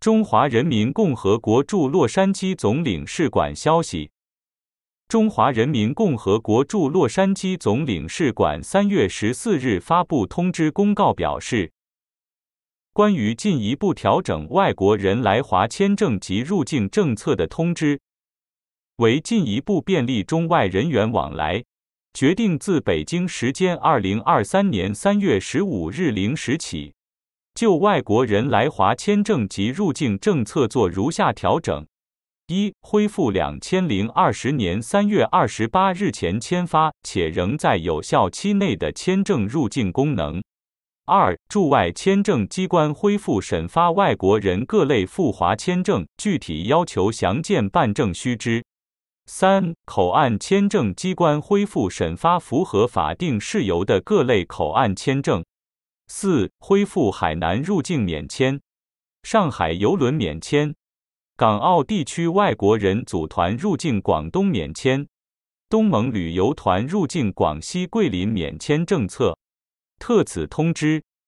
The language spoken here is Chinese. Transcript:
中华人民共和国驻洛杉矶总领事馆消息：中华人民共和国驻洛杉矶总领事馆三月十四日发布通知公告表示，关于进一步调整外国人来华签证及入境政策的通知，为进一步便利中外人员往来，决定自北京时间二零二三年三月十五日零时起。就外国人来华签证及入境政策做如下调整：一、恢复两千零二十年三月二十八日前签发且仍在有效期内的签证入境功能；二、驻外签证机关恢复审发外国人各类赴华签证，具体要求详见办证须知；三、口岸签证机关恢复审发符合法定事由的各类口岸签证。四、恢复海南入境免签，上海邮轮免签，港澳地区外国人组团入境广东免签，东盟旅游团入境广西桂林免签政策。特此通知。